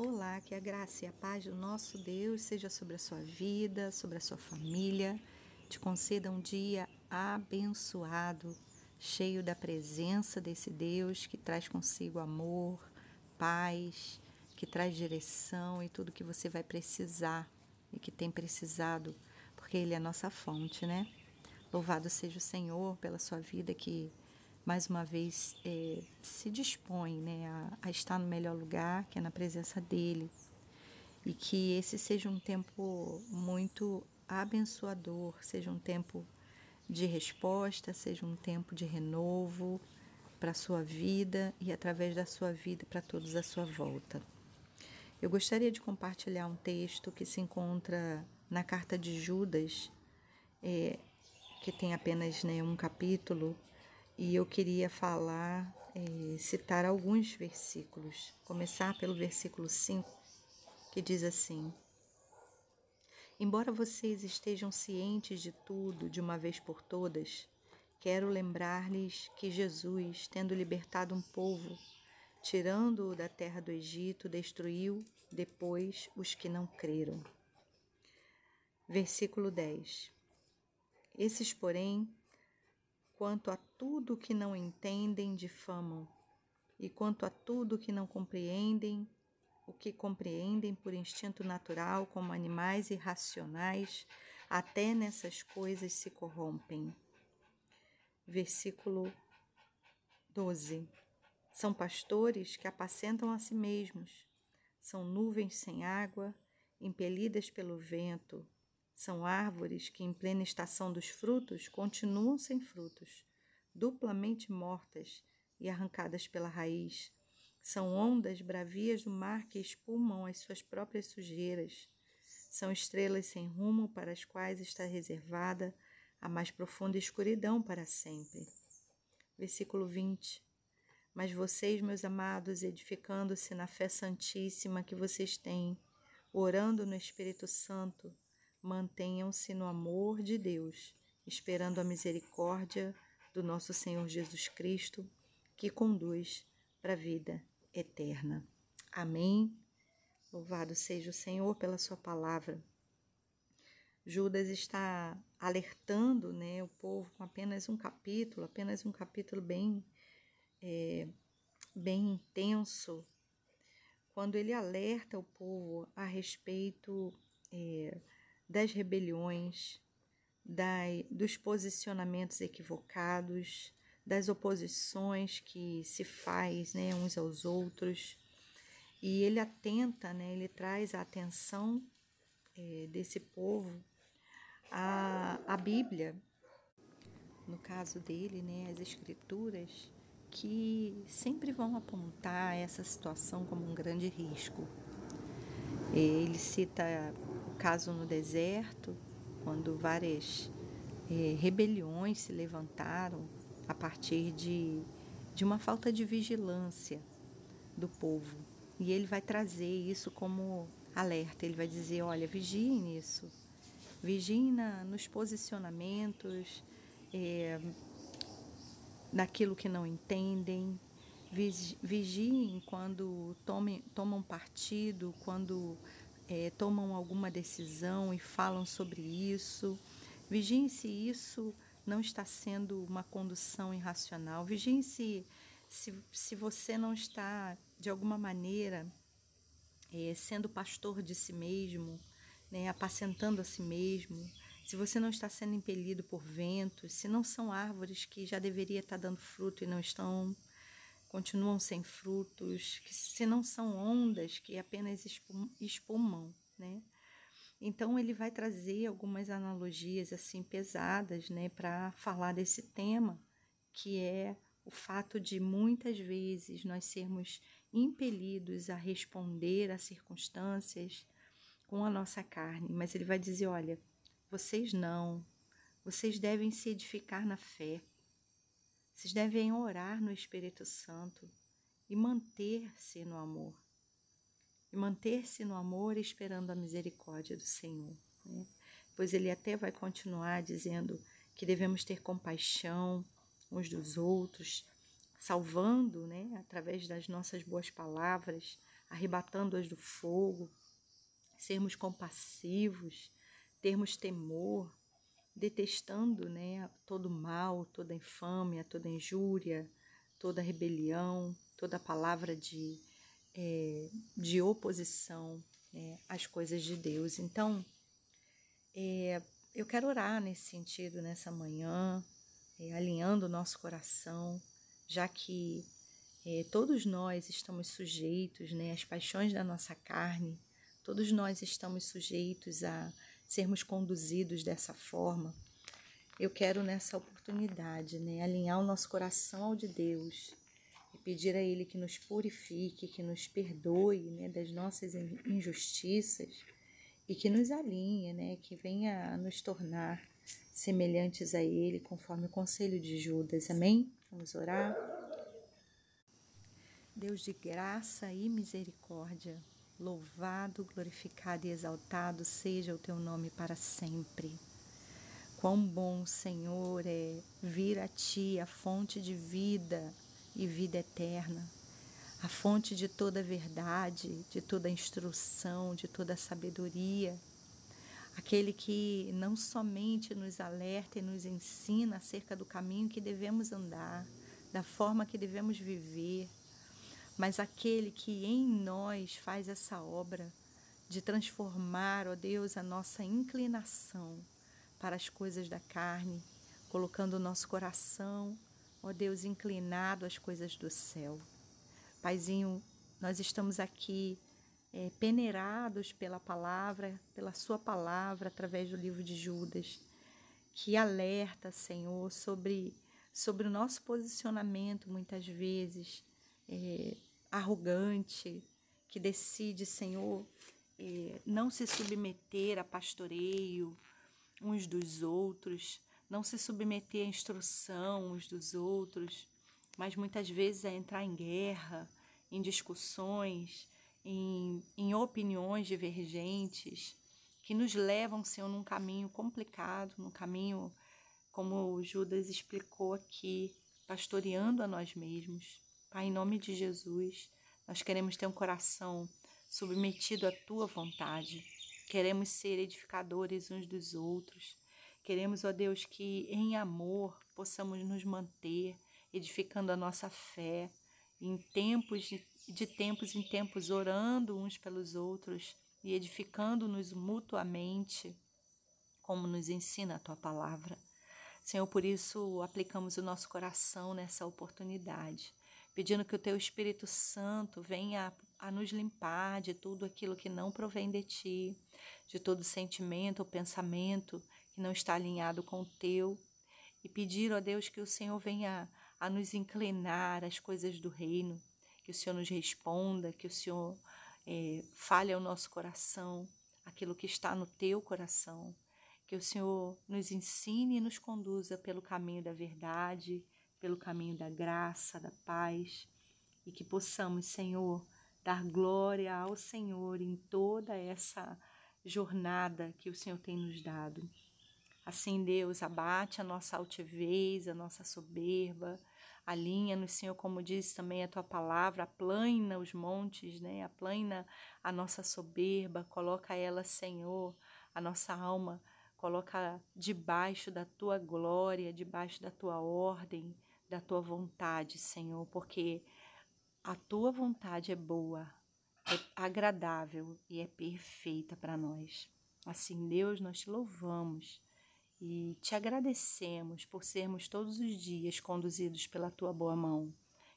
Olá, que a graça e a paz do nosso Deus seja sobre a sua vida, sobre a sua família. Te conceda um dia abençoado, cheio da presença desse Deus que traz consigo amor, paz, que traz direção e tudo que você vai precisar e que tem precisado, porque Ele é a nossa fonte, né? Louvado seja o Senhor pela sua vida que mais uma vez é, se dispõe né, a, a estar no melhor lugar, que é na presença dele. E que esse seja um tempo muito abençoador, seja um tempo de resposta, seja um tempo de renovo para a sua vida e através da sua vida para todos à sua volta. Eu gostaria de compartilhar um texto que se encontra na carta de Judas, é, que tem apenas né, um capítulo, e eu queria falar, é, citar alguns versículos. Começar pelo versículo 5, que diz assim: Embora vocês estejam cientes de tudo de uma vez por todas, quero lembrar-lhes que Jesus, tendo libertado um povo, tirando-o da terra do Egito, destruiu depois os que não creram. Versículo 10. Esses, porém, quanto a tudo que não entendem, difamam, e quanto a tudo que não compreendem, o que compreendem por instinto natural, como animais irracionais, até nessas coisas se corrompem. Versículo 12. São pastores que apacentam a si mesmos, são nuvens sem água, impelidas pelo vento, são árvores que, em plena estação dos frutos, continuam sem frutos, duplamente mortas e arrancadas pela raiz. São ondas bravias do mar que espumam as suas próprias sujeiras. São estrelas sem rumo para as quais está reservada a mais profunda escuridão para sempre. Versículo 20. Mas vocês, meus amados, edificando-se na fé santíssima que vocês têm, orando no Espírito Santo, mantenham-se no amor de Deus, esperando a misericórdia do nosso Senhor Jesus Cristo, que conduz para a vida eterna. Amém. Louvado seja o Senhor pela sua palavra. Judas está alertando né, o povo com apenas um capítulo, apenas um capítulo bem, é, bem intenso, quando ele alerta o povo a respeito é, das rebeliões, da, dos posicionamentos equivocados, das oposições que se faz né, uns aos outros. E ele atenta, né, ele traz a atenção é, desse povo à, à Bíblia, no caso dele, né, as Escrituras, que sempre vão apontar essa situação como um grande risco. Ele cita caso no deserto, quando várias é, rebeliões se levantaram a partir de, de uma falta de vigilância do povo. E ele vai trazer isso como alerta, ele vai dizer, olha, vigiem nisso, vigiem na, nos posicionamentos, é, naquilo que não entendem, vigiem quando tomem, tomam partido, quando é, tomam alguma decisão e falam sobre isso. Vigiem se isso não está sendo uma condução irracional. Vigiem se, se, se você não está, de alguma maneira, é, sendo pastor de si mesmo, né, apacentando a si mesmo, se você não está sendo impelido por ventos, se não são árvores que já deveria estar dando fruto e não estão, continuam sem frutos, que se não são ondas que apenas espumam, né? Então ele vai trazer algumas analogias assim pesadas, né, para falar desse tema, que é o fato de muitas vezes nós sermos impelidos a responder a circunstâncias com a nossa carne, mas ele vai dizer, olha, vocês não, vocês devem se edificar na fé. Vocês devem orar no Espírito Santo e manter-se no amor. E manter-se no amor esperando a misericórdia do Senhor. Né? Pois ele até vai continuar dizendo que devemos ter compaixão uns dos outros, salvando, né, através das nossas boas palavras, arrebatando-as do fogo, sermos compassivos, termos temor, detestando né, todo mal, toda infâmia, toda injúria, toda rebelião, toda palavra de, é, de oposição é, às coisas de Deus. Então, é, eu quero orar nesse sentido nessa manhã, é, alinhando o nosso coração, já que é, todos nós estamos sujeitos né, às paixões da nossa carne, todos nós estamos sujeitos a sermos conduzidos dessa forma. Eu quero nessa oportunidade né, alinhar o nosso coração ao de Deus e pedir a Ele que nos purifique, que nos perdoe né, das nossas injustiças e que nos alinhe, né, que venha a nos tornar semelhantes a Ele, conforme o conselho de Judas. Amém? Vamos orar. Deus de graça e misericórdia, louvado, glorificado e exaltado seja o teu nome para sempre. Quão bom, Senhor, é vir a Ti, a fonte de vida e vida eterna, a fonte de toda verdade, de toda instrução, de toda sabedoria, aquele que não somente nos alerta e nos ensina acerca do caminho que devemos andar, da forma que devemos viver, mas aquele que em nós faz essa obra de transformar, ó Deus, a nossa inclinação para as coisas da carne, colocando o nosso coração, ó Deus, inclinado às coisas do céu. Paizinho, nós estamos aqui é, peneirados pela palavra, pela Sua palavra, através do livro de Judas, que alerta, Senhor, sobre, sobre o nosso posicionamento, muitas vezes, é, arrogante, que decide, Senhor, é, não se submeter a pastoreio uns dos outros, não se submeter à instrução uns dos outros, mas muitas vezes a entrar em guerra, em discussões, em, em opiniões divergentes que nos levam, Senhor, num caminho complicado, num caminho, como Judas explicou aqui, pastoreando a nós mesmos. Pai, em nome de Jesus, nós queremos ter um coração submetido à tua vontade. Queremos ser edificadores uns dos outros. Queremos, ó Deus, que em amor possamos nos manter edificando a nossa fé, em tempos de de tempos em tempos orando uns pelos outros e edificando-nos mutuamente, como nos ensina a tua palavra. Senhor, por isso aplicamos o nosso coração nessa oportunidade, pedindo que o teu Espírito Santo venha a, nos limpar de tudo aquilo que não provém de ti, de todo sentimento ou pensamento que não está alinhado com o teu, e pedir, ó Deus, que o Senhor venha a nos inclinar às coisas do reino, que o Senhor nos responda, que o Senhor é, fale ao nosso coração aquilo que está no teu coração, que o Senhor nos ensine e nos conduza pelo caminho da verdade, pelo caminho da graça, da paz, e que possamos, Senhor, dar glória ao Senhor em toda essa jornada que o Senhor tem nos dado. Assim, Deus, abate a nossa altivez, a nossa soberba, Alinha-nos, Senhor, como diz também a tua palavra, aplana os montes, né? Aplana a nossa soberba, coloca ela, Senhor, a nossa alma, coloca debaixo da tua glória, debaixo da tua ordem, da tua vontade, Senhor, porque a tua vontade é boa, é agradável e é perfeita para nós. Assim, Deus, nós te louvamos e te agradecemos por sermos todos os dias conduzidos pela tua boa mão.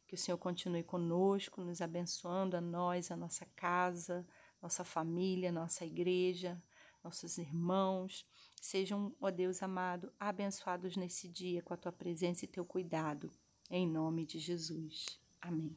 Que o Senhor continue conosco, nos abençoando a nós, a nossa casa, nossa família, nossa igreja, nossos irmãos. Sejam, ó Deus amado, abençoados nesse dia com a tua presença e teu cuidado. Em nome de Jesus. Amém.